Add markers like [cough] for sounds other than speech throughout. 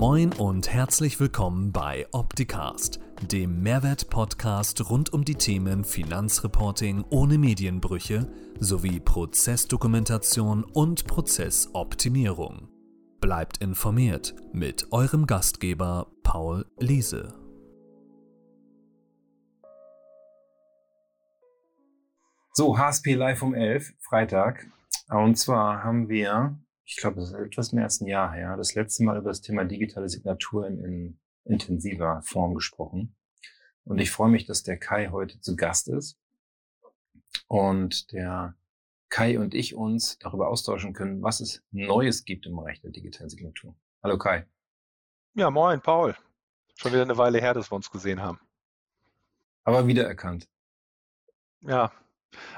Moin und herzlich willkommen bei Opticast, dem Mehrwert-Podcast rund um die Themen Finanzreporting ohne Medienbrüche sowie Prozessdokumentation und Prozessoptimierung. Bleibt informiert mit eurem Gastgeber Paul Liese. So, HSP Live um 11, Freitag. Und zwar haben wir ich glaube, es ist etwas mehr als ein Jahr her, das letzte Mal über das Thema digitale Signaturen in intensiver Form gesprochen. Und ich freue mich, dass der Kai heute zu Gast ist und der Kai und ich uns darüber austauschen können, was es Neues gibt im Bereich der digitalen Signatur. Hallo Kai. Ja, moin, Paul. Schon wieder eine Weile her, dass wir uns gesehen haben. Aber wiedererkannt. Ja,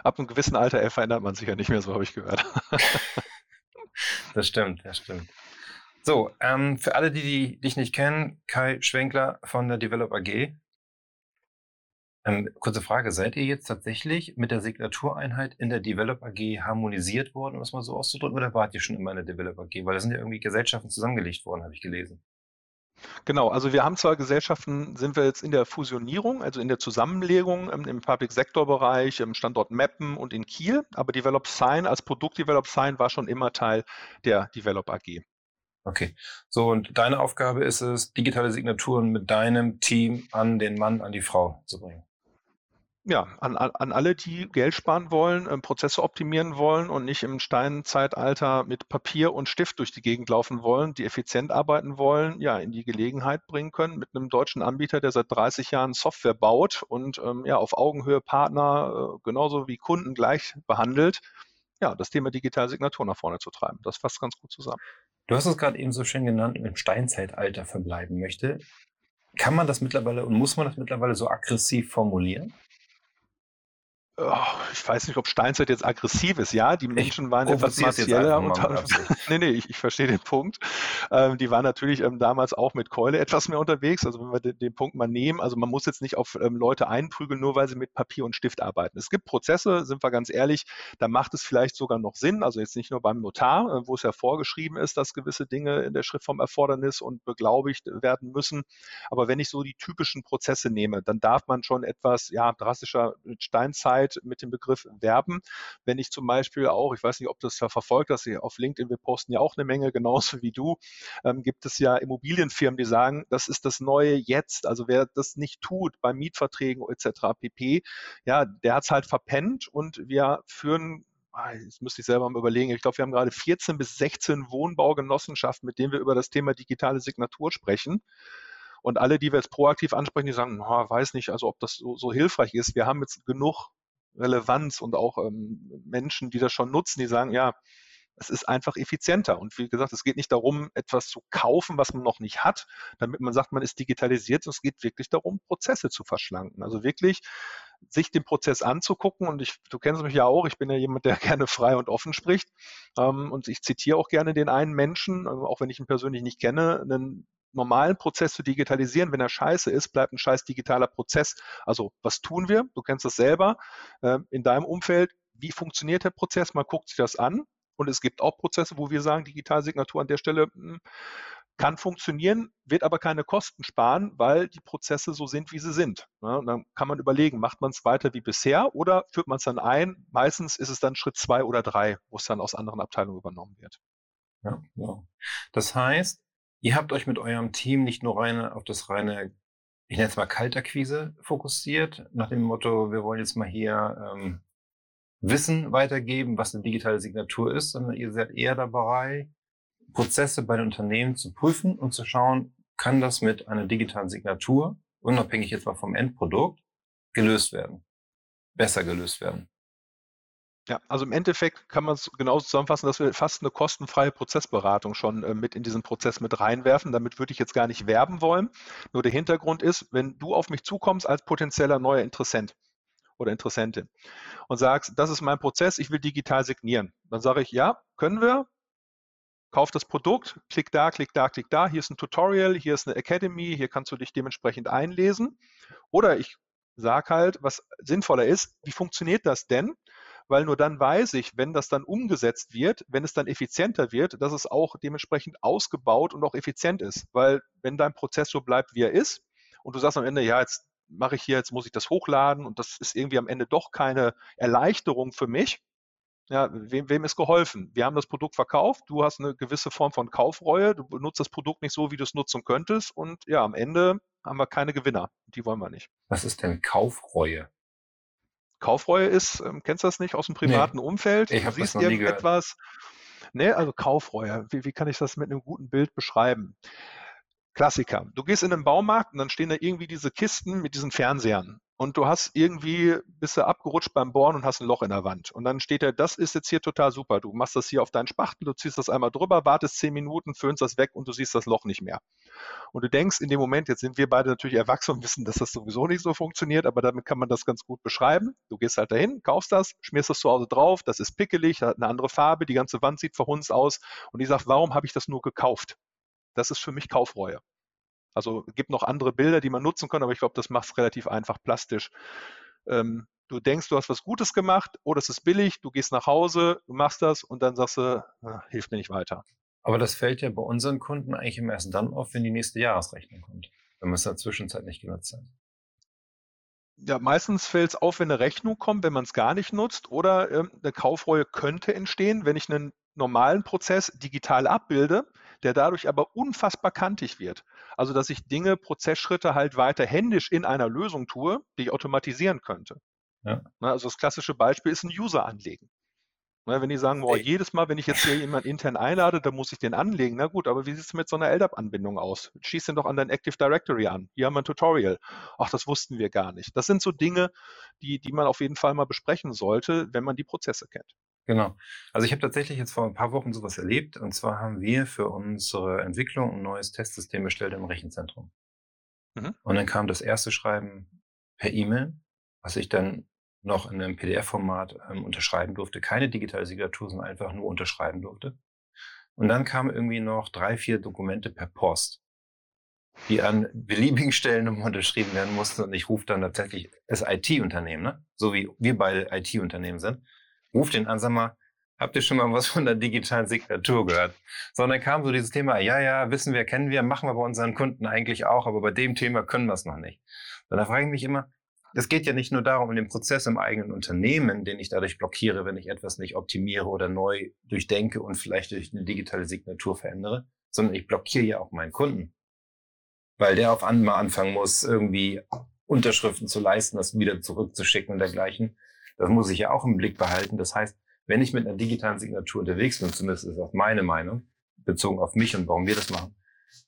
ab einem gewissen Alter verändert man sich ja nicht mehr, so habe ich gehört. [laughs] Das stimmt, das stimmt. So, ähm, für alle, die, die dich nicht kennen, Kai Schwenkler von der Develop AG. Ähm, kurze Frage, seid ihr jetzt tatsächlich mit der Signatureinheit in der Develop AG harmonisiert worden, um es mal so auszudrücken, oder wart ihr schon immer in der Develop AG? Weil da sind ja irgendwie Gesellschaften zusammengelegt worden, habe ich gelesen. Genau, also wir haben zwar Gesellschaften, sind wir jetzt in der Fusionierung, also in der Zusammenlegung im, im Public Sector Bereich, im Standort Meppen und in Kiel, aber Develop Sign als Produkt Develop Sign war schon immer Teil der Develop AG. Okay, so und deine Aufgabe ist es, digitale Signaturen mit deinem Team an den Mann, an die Frau zu bringen ja, an, an alle, die Geld sparen wollen, äh, Prozesse optimieren wollen und nicht im Steinzeitalter mit Papier und Stift durch die Gegend laufen wollen, die effizient arbeiten wollen, ja, in die Gelegenheit bringen können, mit einem deutschen Anbieter, der seit 30 Jahren Software baut und ähm, ja, auf Augenhöhe Partner äh, genauso wie Kunden gleich behandelt, ja, das Thema Digitalsignatur nach vorne zu treiben. Das fasst ganz gut zusammen. Du hast es gerade eben so schön genannt, im Steinzeitalter verbleiben möchte. Kann man das mittlerweile und muss man das mittlerweile so aggressiv formulieren? Oh, ich weiß nicht, ob Steinzeit jetzt aggressiv ist. Ja, die Menschen waren etwas martieller. Und, [laughs] nee, nee, ich, ich, verstehe den Punkt. Ähm, die waren natürlich ähm, damals auch mit Keule etwas mehr unterwegs. Also wenn wir den, den Punkt mal nehmen, also man muss jetzt nicht auf ähm, Leute einprügeln, nur weil sie mit Papier und Stift arbeiten. Es gibt Prozesse, sind wir ganz ehrlich, da macht es vielleicht sogar noch Sinn. Also jetzt nicht nur beim Notar, äh, wo es ja vorgeschrieben ist, dass gewisse Dinge in der Schriftform Erfordernis und beglaubigt werden müssen. Aber wenn ich so die typischen Prozesse nehme, dann darf man schon etwas ja, drastischer mit Steinzeit Zeit mit dem Begriff werben. Wenn ich zum Beispiel auch, ich weiß nicht, ob das da verfolgt, dass Sie auf LinkedIn, wir posten ja auch eine Menge, [laughs] genauso wie du, ähm, gibt es ja Immobilienfirmen, die sagen, das ist das neue Jetzt. Also wer das nicht tut bei Mietverträgen etc. pp, ja, der hat es halt verpennt und wir führen ah, Jetzt müsste ich selber mal überlegen. Ich glaube, wir haben gerade 14 bis 16 Wohnbaugenossenschaften, mit denen wir über das Thema digitale Signatur sprechen. Und alle, die wir jetzt proaktiv ansprechen, die sagen, oh, weiß nicht, also ob das so, so hilfreich ist. Wir haben jetzt genug Relevanz und auch ähm, Menschen, die das schon nutzen, die sagen, ja, es ist einfach effizienter. Und wie gesagt, es geht nicht darum, etwas zu kaufen, was man noch nicht hat, damit man sagt, man ist digitalisiert. Es geht wirklich darum, Prozesse zu verschlanken. Also wirklich sich den Prozess anzugucken. Und ich, du kennst mich ja auch, ich bin ja jemand, der [laughs] gerne frei und offen spricht. Ähm, und ich zitiere auch gerne den einen Menschen, äh, auch wenn ich ihn persönlich nicht kenne, einen normalen Prozess zu digitalisieren, wenn er scheiße ist, bleibt ein scheiß digitaler Prozess. Also was tun wir? Du kennst das selber äh, in deinem Umfeld. Wie funktioniert der Prozess? Man guckt sich das an. Und es gibt auch Prozesse, wo wir sagen, Digitalsignatur an der Stelle mh, hm, kann funktionieren, wird aber keine Kosten sparen, weil die Prozesse so sind, wie sie sind. Ja, und dann kann man überlegen, macht man es weiter wie bisher oder führt man es dann ein? Meistens ist es dann Schritt zwei oder drei, wo es dann aus anderen Abteilungen übernommen wird. Ja, ja. Das heißt, Ihr habt euch mit eurem Team nicht nur reine, auf das reine, ich nenne es mal Kaltakquise fokussiert, nach dem Motto, wir wollen jetzt mal hier ähm, Wissen weitergeben, was eine digitale Signatur ist, sondern ihr seid eher dabei, Prozesse bei den Unternehmen zu prüfen und zu schauen, kann das mit einer digitalen Signatur, unabhängig jetzt mal vom Endprodukt, gelöst werden, besser gelöst werden. Ja, also im Endeffekt kann man es genauso zusammenfassen, dass wir fast eine kostenfreie Prozessberatung schon äh, mit in diesen Prozess mit reinwerfen. Damit würde ich jetzt gar nicht werben wollen. Nur der Hintergrund ist, wenn du auf mich zukommst als potenzieller neuer Interessent oder Interessentin und sagst, das ist mein Prozess, ich will digital signieren, dann sage ich, ja, können wir, kauf das Produkt, klick da, klick da, klick da, hier ist ein Tutorial, hier ist eine Academy, hier kannst du dich dementsprechend einlesen. Oder ich sage halt, was sinnvoller ist, wie funktioniert das denn? Weil nur dann weiß ich, wenn das dann umgesetzt wird, wenn es dann effizienter wird, dass es auch dementsprechend ausgebaut und auch effizient ist. Weil wenn dein Prozess so bleibt, wie er ist, und du sagst am Ende, ja, jetzt mache ich hier, jetzt muss ich das hochladen und das ist irgendwie am Ende doch keine Erleichterung für mich, ja, wem, wem ist geholfen? Wir haben das Produkt verkauft, du hast eine gewisse Form von Kaufreue, du benutzt das Produkt nicht so, wie du es nutzen könntest und ja, am Ende haben wir keine Gewinner. Die wollen wir nicht. Was ist denn Kaufreue? Kaufreue ist, ähm, kennst du das nicht aus dem privaten nee, Umfeld? Ich du siehst irgendetwas. Ne, also Kaufreue. Wie, wie kann ich das mit einem guten Bild beschreiben? Klassiker. Du gehst in den Baumarkt und dann stehen da irgendwie diese Kisten mit diesen Fernsehern und du hast irgendwie, bist du abgerutscht beim Bohren und hast ein Loch in der Wand. Und dann steht da, das ist jetzt hier total super. Du machst das hier auf deinen Spachtel, du ziehst das einmal drüber, wartest zehn Minuten, föhnst das weg und du siehst das Loch nicht mehr. Und du denkst in dem Moment, jetzt sind wir beide natürlich erwachsen und wissen, dass das sowieso nicht so funktioniert, aber damit kann man das ganz gut beschreiben. Du gehst halt dahin, kaufst das, schmierst das zu Hause drauf, das ist pickelig, hat eine andere Farbe, die ganze Wand sieht verhunzt aus und ich sage, warum habe ich das nur gekauft? Das ist für mich Kaufreue. Also es gibt noch andere Bilder, die man nutzen kann, aber ich glaube, das macht es relativ einfach plastisch. Ähm, du denkst, du hast was Gutes gemacht, oder es ist billig, du gehst nach Hause, du machst das und dann sagst du, ah, hilft mir nicht weiter. Aber das fällt ja bei unseren Kunden eigentlich immer erst dann auf, wenn die nächste Jahresrechnung kommt, wenn man es in der Zwischenzeit nicht genutzt hat. Ja, meistens fällt es auf, wenn eine Rechnung kommt, wenn man es gar nicht nutzt oder ähm, eine Kaufreue könnte entstehen, wenn ich einen normalen Prozess digital abbilde, der dadurch aber unfassbar kantig wird. Also dass ich Dinge, Prozessschritte halt weiter händisch in einer Lösung tue, die ich automatisieren könnte. Ja. Ne, also das klassische Beispiel ist ein User anlegen. Ne, wenn die sagen, boah, jedes Mal, wenn ich jetzt hier jemanden intern einlade, dann muss ich den anlegen. Na gut, aber wie sieht es mit so einer LDAP-Anbindung aus? Schieß den doch an dein Active Directory an. Hier haben wir ein Tutorial. Ach, das wussten wir gar nicht. Das sind so Dinge, die, die man auf jeden Fall mal besprechen sollte, wenn man die Prozesse kennt. Genau. Also ich habe tatsächlich jetzt vor ein paar Wochen sowas erlebt. Und zwar haben wir für unsere Entwicklung ein neues Testsystem bestellt im Rechenzentrum. Mhm. Und dann kam das erste Schreiben per E-Mail, was ich dann noch in einem PDF-Format ähm, unterschreiben durfte. Keine digitale Signatur, sondern einfach nur unterschreiben durfte. Und dann kamen irgendwie noch drei, vier Dokumente per Post, die an beliebigen [laughs] Stellen unterschrieben werden mussten. Und ich rufe dann tatsächlich das IT-Unternehmen, ne? so wie wir beide IT-Unternehmen sind, ruf den an, sag mal, habt ihr schon mal was von der digitalen Signatur gehört? Sondern kam so dieses Thema, ja, ja, wissen wir, kennen wir, machen wir bei unseren Kunden eigentlich auch, aber bei dem Thema können wir es noch nicht. Und da frage ich mich immer, es geht ja nicht nur darum, in dem Prozess im eigenen Unternehmen, den ich dadurch blockiere, wenn ich etwas nicht optimiere oder neu durchdenke und vielleicht durch eine digitale Signatur verändere, sondern ich blockiere ja auch meinen Kunden. Weil der auf einmal anfangen muss, irgendwie Unterschriften zu leisten, das wieder zurückzuschicken und dergleichen. Das muss ich ja auch im Blick behalten. Das heißt, wenn ich mit einer digitalen Signatur unterwegs bin, zumindest ist das meine Meinung, bezogen auf mich und warum wir das machen,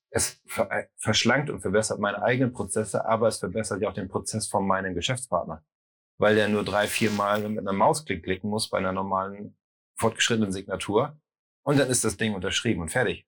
es äh, verschlankt und verbessert meine eigenen Prozesse, aber es verbessert ja auch den Prozess von meinem Geschäftspartner, weil der nur drei, vier Mal mit einem Mausklick klicken muss bei einer normalen fortgeschrittenen Signatur und dann ist das Ding unterschrieben und fertig.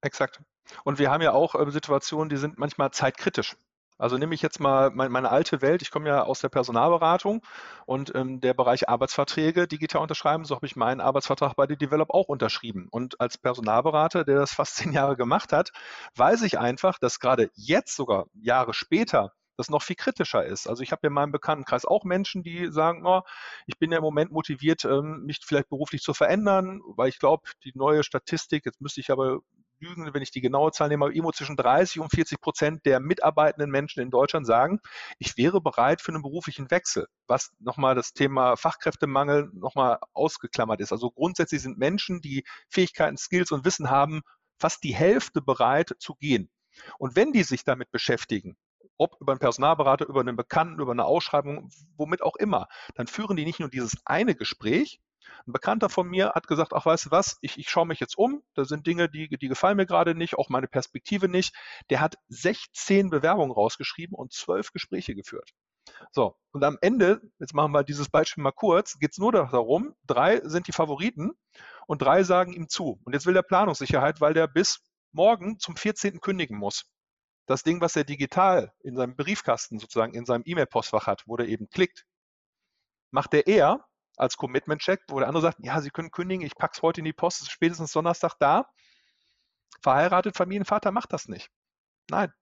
Exakt. Und wir haben ja auch äh, Situationen, die sind manchmal zeitkritisch. Also nehme ich jetzt mal meine, alte Welt. Ich komme ja aus der Personalberatung und ähm, der Bereich Arbeitsverträge digital unterschreiben. So habe ich meinen Arbeitsvertrag bei der Develop auch unterschrieben. Und als Personalberater, der das [laughs] fast zehn Jahre gemacht hat, weiß ich einfach, dass gerade jetzt sogar Jahre später das noch viel kritischer ist. Also ich habe in meinem Bekanntenkreis auch Menschen, die sagen, oh, ich bin ja im Moment motiviert, ähm, mich vielleicht beruflich zu verändern, weil ich glaube, die neue Statistik, jetzt müsste ich aber lügen, wenn ich die genaue Zahl nehme, aber irgendwo zwischen 30 und 40 Prozent der mitarbeitenden Menschen in Deutschland sagen, ich wäre bereit für einen beruflichen Wechsel, was nochmal das Thema Fachkräftemangel nochmal ausgeklammert ist. Also grundsätzlich sind Menschen, die Fähigkeiten, Skills und Wissen haben, fast die Hälfte bereit zu gehen. Und wenn die sich damit beschäftigen, ob über einen Personalberater, über einen Bekannten, über eine Ausschreibung, womit auch immer, dann führen die nicht nur dieses eine Gespräch, ein Bekannter von mir hat gesagt, ach weißt du was, ich, ich schaue mich jetzt um, da sind Dinge, die, die gefallen mir gerade nicht, auch meine Perspektive nicht. Der hat 16 Bewerbungen rausgeschrieben und 12 Gespräche geführt. So, und am Ende, jetzt machen wir dieses Beispiel mal kurz, geht es nur darum, drei sind die Favoriten und drei sagen ihm zu. Und jetzt will der Planungssicherheit, weil der bis morgen zum 14. kündigen muss. Das Ding, was er digital in seinem Briefkasten sozusagen in seinem E-Mail-Postfach hat, wo der eben klickt, macht er eher, als Commitment-Check, wo der andere sagt, ja, Sie können kündigen, ich packe es heute in die Post, es ist spätestens Donnerstag da. Verheiratet, Familienvater macht das nicht. Nein.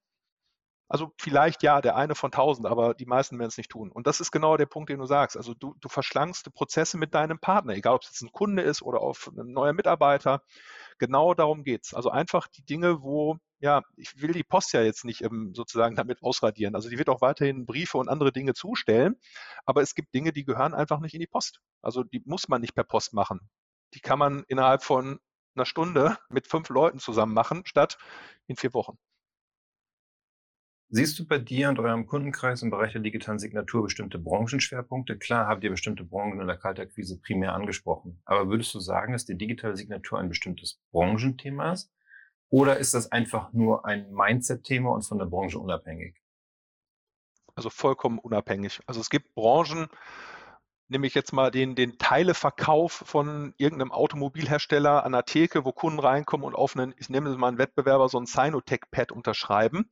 Also vielleicht ja, der eine von tausend, aber die meisten werden es nicht tun. Und das ist genau der Punkt, den du sagst. Also du, du verschlankst Prozesse mit deinem Partner, egal ob es jetzt ein Kunde ist oder auf ein neuer Mitarbeiter. Genau darum geht es. Also einfach die Dinge, wo, ja, ich will die Post ja jetzt nicht ähm, sozusagen damit ausradieren. Also die wird auch weiterhin Briefe und andere Dinge zustellen, aber es gibt Dinge, die gehören einfach nicht in die Post. Also die muss man nicht per Post machen. Die kann man innerhalb von einer Stunde mit fünf Leuten zusammen machen, statt in vier Wochen. Siehst du bei dir und eurem Kundenkreis im Bereich der digitalen Signatur bestimmte Branchenschwerpunkte? Klar habt ihr bestimmte Branchen in der Kaltakquise primär angesprochen. Aber würdest du sagen, dass die digitale Signatur ein bestimmtes Branchenthema ist? Oder ist das einfach nur ein Mindset-Thema und von der Branche unabhängig? Also vollkommen unabhängig. Also es gibt Branchen, nehme ich jetzt mal den, den Teileverkauf von irgendeinem Automobilhersteller an der Theke, wo Kunden reinkommen und auf einen, ich nehme mal einen Wettbewerber, so ein Sinotech-Pad unterschreiben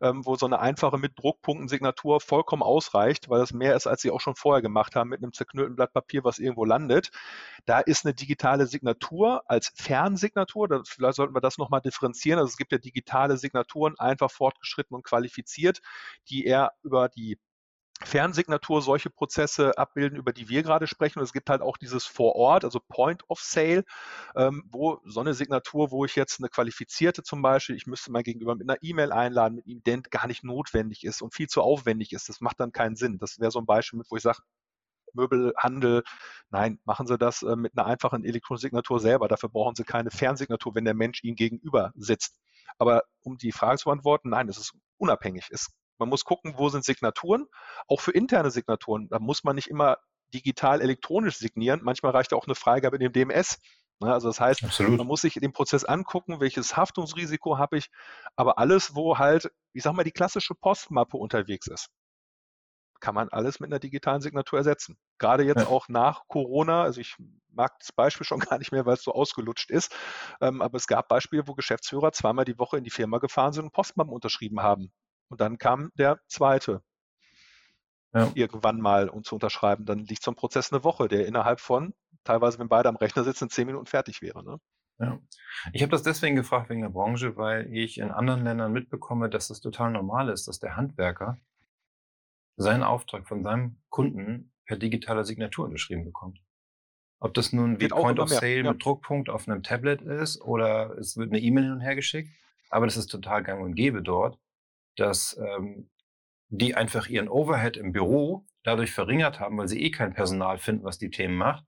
ähm, wo so eine einfache mit Druckpunkten-Signatur vollkommen ausreicht, weil das mehr ist, als sie auch schon vorher gemacht haben mit einem zerknüllten Blatt Papier, was irgendwo landet. Da ist eine digitale Signatur als Fernsignatur, das, vielleicht sollten wir das nochmal differenzieren. Also es gibt ja digitale Signaturen, einfach fortgeschritten und qualifiziert, die eher über die Fernsignatur solche Prozesse abbilden, über die wir gerade sprechen. Und es gibt halt auch dieses vor Ort, also Point of Sale, ähm, wo so eine Signatur, wo ich jetzt eine qualifizierte zum Beispiel, ich müsste mal gegenüber mit einer E-Mail einladen, mit Ident gar nicht notwendig ist und viel zu aufwendig ist. Das macht dann keinen Sinn. Das wäre so ein Beispiel, wo ich sage, Möbelhandel, nein, machen Sie das äh, mit einer einfachen Elektrosignatur selber. Dafür brauchen Sie keine Fernsignatur, wenn der Mensch Ihnen gegenüber sitzt. Aber um die Frage zu beantworten, nein, es ist unabhängig. Es man muss gucken, wo sind Signaturen, auch für interne Signaturen. Da muss man nicht immer digital elektronisch signieren. Manchmal reicht auch eine Freigabe in dem DMS. Ne, also das heißt, Absolut. man muss sich den Prozess angucken, welches Haftungsrisiko habe ich, aber alles, wo halt, ich sag mal, die klassische Postmappe unterwegs ist, kann man alles mit einer digitalen Signatur ersetzen. Gerade jetzt ja. auch nach Corona, also ich mag das Beispiel [laughs] schon gar nicht mehr, weil es so ausgelutscht ist, ähm, aber es gab Beispiele, wo Geschäftsführer zweimal die Woche in die Firma gefahren sind und Postmappen unterschrieben haben. Und dann kam der zweite ja. irgendwann mal um zu unterschreiben. Dann liegt so ein Prozess eine Woche, der innerhalb von, teilweise wenn beide am Rechner sitzen, zehn Minuten fertig wäre. Ne? Ja. Ich habe das deswegen gefragt wegen der Branche, weil ich in anderen Ländern mitbekomme, dass es total normal ist, dass der Handwerker seinen Auftrag von seinem Kunden per digitaler Signatur unterschrieben bekommt. Ob das nun wie Point of Sale ja. mit Druckpunkt auf einem Tablet ist oder es wird eine E-Mail hin und her geschickt, aber das ist total gang und gäbe dort dass ähm, die einfach ihren Overhead im Büro dadurch verringert haben, weil sie eh kein Personal finden, was die Themen macht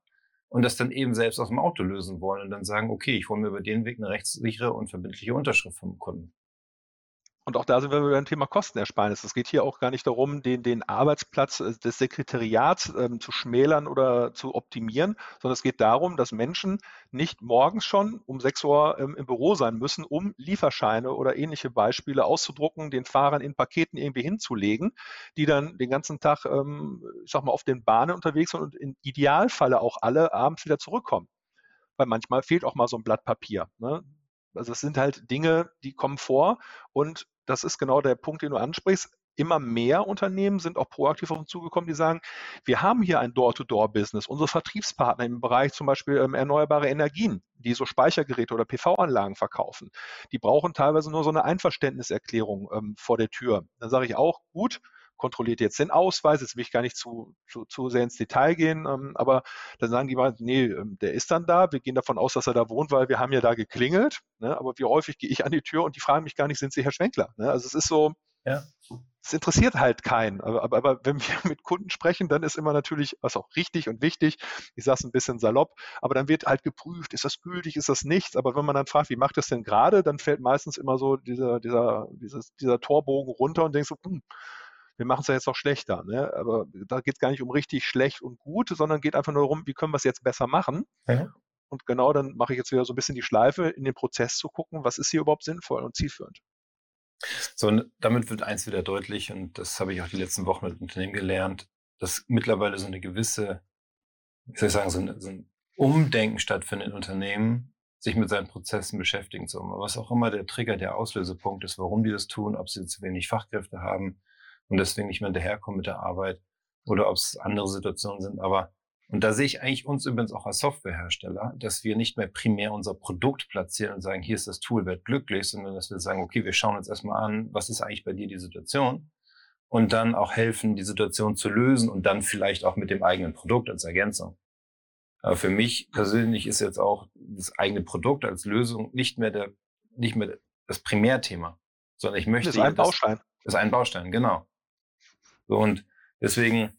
und das dann eben selbst aus dem Auto lösen wollen und dann sagen, okay, ich hole mir über den Weg eine rechtssichere und verbindliche Unterschrift vom Kunden. Und auch da sind wir beim Thema Kostenersparnis. Es geht hier auch gar nicht darum, den, den Arbeitsplatz äh, des Sekretariats ähm, zu schmälern oder zu optimieren, sondern es geht darum, dass Menschen nicht morgens schon um 6 Uhr ähm, im Büro sein müssen, um Lieferscheine oder ähnliche Beispiele auszudrucken, den Fahrern in Paketen irgendwie hinzulegen, die dann den ganzen Tag, ähm, ich sag mal, auf den Bahnen unterwegs sind und im Idealfalle auch alle abends wieder zurückkommen. Weil manchmal fehlt auch mal so ein Blatt Papier. Ne? Also es sind halt Dinge, die kommen vor und das ist genau der Punkt, den du ansprichst. Immer mehr Unternehmen sind auch proaktiv auf uns zugekommen, die sagen, wir haben hier ein Door-to-Door-Business. Unsere Vertriebspartner im Bereich zum Beispiel ähm, erneuerbare Energien, die so Speichergeräte oder PV-Anlagen verkaufen, die brauchen teilweise nur so eine Einverständniserklärung ähm, vor der Tür. Dann sage ich auch, gut, kontrolliert jetzt den Ausweis, jetzt will ich gar nicht zu, zu, zu sehr ins Detail gehen, ähm, aber dann sagen die mal, nee, ähm, der ist dann da, wir gehen davon aus, dass er da wohnt, weil wir haben ja da geklingelt, ne? aber wie häufig gehe ich an die Tür und die fragen mich gar nicht, sind Sie Herr Schwenkler? Ne? Also es ist so, ja. Es interessiert halt keinen. Aber, aber, aber, wenn wir [laughs] mit Kunden sprechen, dann ist immer natürlich, was auch richtig und wichtig, ich sage es ein bisschen salopp, aber dann wird halt geprüft, ist das gültig, ist das nichts. Aber wenn man dann fragt, wie macht das denn gerade, dann fällt meistens immer so dieser, dieser, dieses, dieser Torbogen runter und denkst so, hm, wir machen es ja jetzt noch schlechter. Ne? Aber da geht es gar nicht um richtig schlecht und gut, sondern geht einfach nur darum, wie können wir es jetzt besser machen. Ja. Und genau dann mache ich jetzt wieder so ein bisschen die Schleife, in den Prozess zu gucken, was ist hier überhaupt sinnvoll und zielführend. So, und damit wird eins wieder deutlich, und das habe ich auch die letzten Wochen mit Unternehmen gelernt, dass mittlerweile so eine gewisse, wie soll ich sagen, so, eine, so ein Umdenken stattfindet in Unternehmen, sich mit seinen Prozessen beschäftigen zu. Was auch immer der Trigger, der Auslösepunkt ist, warum die das tun, ob sie zu wenig Fachkräfte haben, und deswegen nicht mehr hinterherkommen mit der Arbeit oder ob es andere Situationen sind. Aber Und da sehe ich eigentlich uns übrigens auch als Softwarehersteller, dass wir nicht mehr primär unser Produkt platzieren und sagen, hier ist das Tool, werd glücklich, sondern dass wir sagen, okay, wir schauen uns erstmal an, was ist eigentlich bei dir die Situation und dann auch helfen, die Situation zu lösen und dann vielleicht auch mit dem eigenen Produkt als Ergänzung. Aber für mich persönlich ist jetzt auch das eigene Produkt als Lösung nicht mehr der, nicht mehr das Primärthema, sondern ich möchte. Das ist ein Baustein. Das ist ein Baustein, genau. So, und deswegen,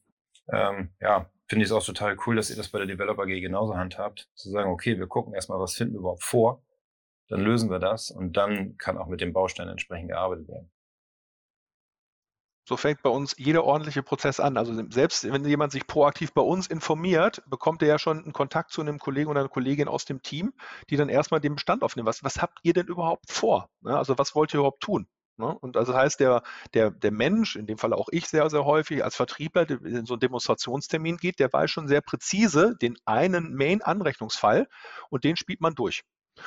ähm, ja, finde ich es auch total cool, dass ihr das bei der Developer AG genauso handhabt, zu sagen, okay, wir gucken erstmal, was finden wir überhaupt vor, dann lösen wir das und dann kann auch mit dem Baustein entsprechend gearbeitet werden. So fängt bei uns jeder ordentliche Prozess an. Also selbst wenn jemand sich proaktiv bei uns informiert, bekommt er ja schon einen Kontakt zu einem Kollegen oder einer Kollegin aus dem Team, die dann erstmal den Bestand aufnehmen. Was, was habt ihr denn überhaupt vor? Ne? Also was wollt ihr überhaupt tun? Ne? Und also das heißt, der, der, der Mensch, in dem Fall auch ich sehr, sehr häufig als Vertriebler, der in so einen Demonstrationstermin geht, der weiß schon sehr präzise den einen Main-Anrechnungsfall und den spielt man durch.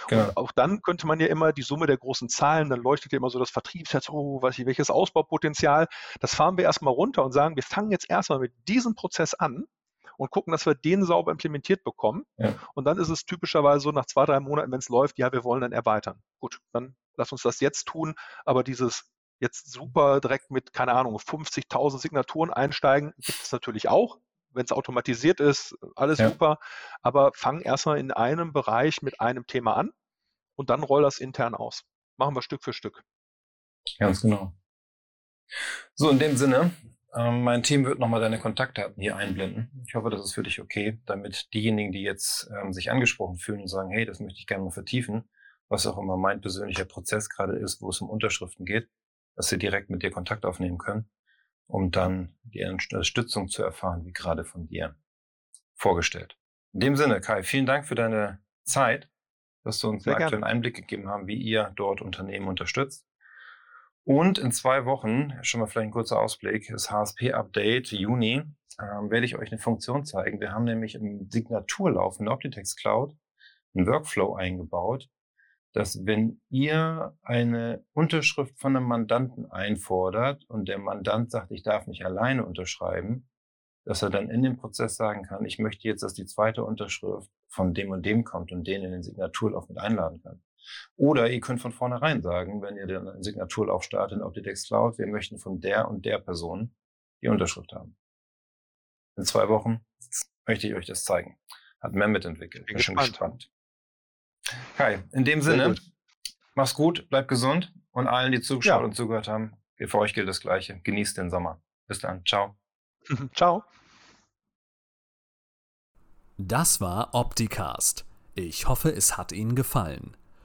Genau. Und auch dann könnte man ja immer die Summe der großen Zahlen, dann leuchtet ja immer so das Vertriebsherz, oh, weiß ich, welches Ausbaupotenzial. Das fahren wir erstmal runter und sagen, wir fangen jetzt erstmal mit diesem Prozess an und gucken, dass wir den sauber implementiert bekommen. Ja. Und dann ist es typischerweise so, nach zwei, drei Monaten, wenn es läuft, ja, wir wollen dann erweitern. Gut, dann lass uns das jetzt tun. Aber dieses jetzt super direkt mit, keine Ahnung, 50.000 Signaturen einsteigen, gibt es natürlich auch wenn es automatisiert ist, alles ja. super. Aber fang erstmal in einem Bereich mit einem Thema an und dann roll das intern aus. Machen wir Stück für Stück. Ganz genau. So, in dem Sinne, ähm, mein Team wird nochmal deine Kontaktdaten hier einblenden. Ich hoffe, das ist für dich okay, damit diejenigen, die jetzt ähm, sich angesprochen fühlen und sagen, hey, das möchte ich gerne mal vertiefen, was auch immer mein persönlicher Prozess gerade ist, wo es um Unterschriften geht, dass sie direkt mit dir Kontakt aufnehmen können um dann die Unterstützung zu erfahren, wie gerade von dir vorgestellt. In dem Sinne, Kai, vielen Dank für deine Zeit, dass du uns Sehr einen aktuellen Einblick gegeben haben, wie ihr dort Unternehmen unterstützt. Und in zwei Wochen, schon mal vielleicht ein kurzer Ausblick, das HSP-Update Juni, ähm, werde ich euch eine Funktion zeigen. Wir haben nämlich im Signaturlauf in der Optitex Cloud einen Workflow eingebaut, dass wenn ihr eine Unterschrift von einem Mandanten einfordert und der Mandant sagt, ich darf nicht alleine unterschreiben, dass er dann in dem Prozess sagen kann, ich möchte jetzt, dass die zweite Unterschrift von dem und dem kommt und den in den Signaturlauf mit einladen kann. Oder ihr könnt von vornherein sagen, wenn ihr den Signaturlauf startet in Optitex Cloud, wir möchten von der und der Person die Unterschrift haben. In zwei Wochen möchte ich euch das zeigen. Hat Mehmet entwickelt. Bin, Bin schon gespannt. Kai, in dem Sinne, mach's gut, bleib gesund und allen, die zugeschaut ja. und zugehört haben, für euch gilt das Gleiche. Genießt den Sommer. Bis dann. Ciao. [laughs] Ciao. Das war Opticast. Ich hoffe, es hat Ihnen gefallen.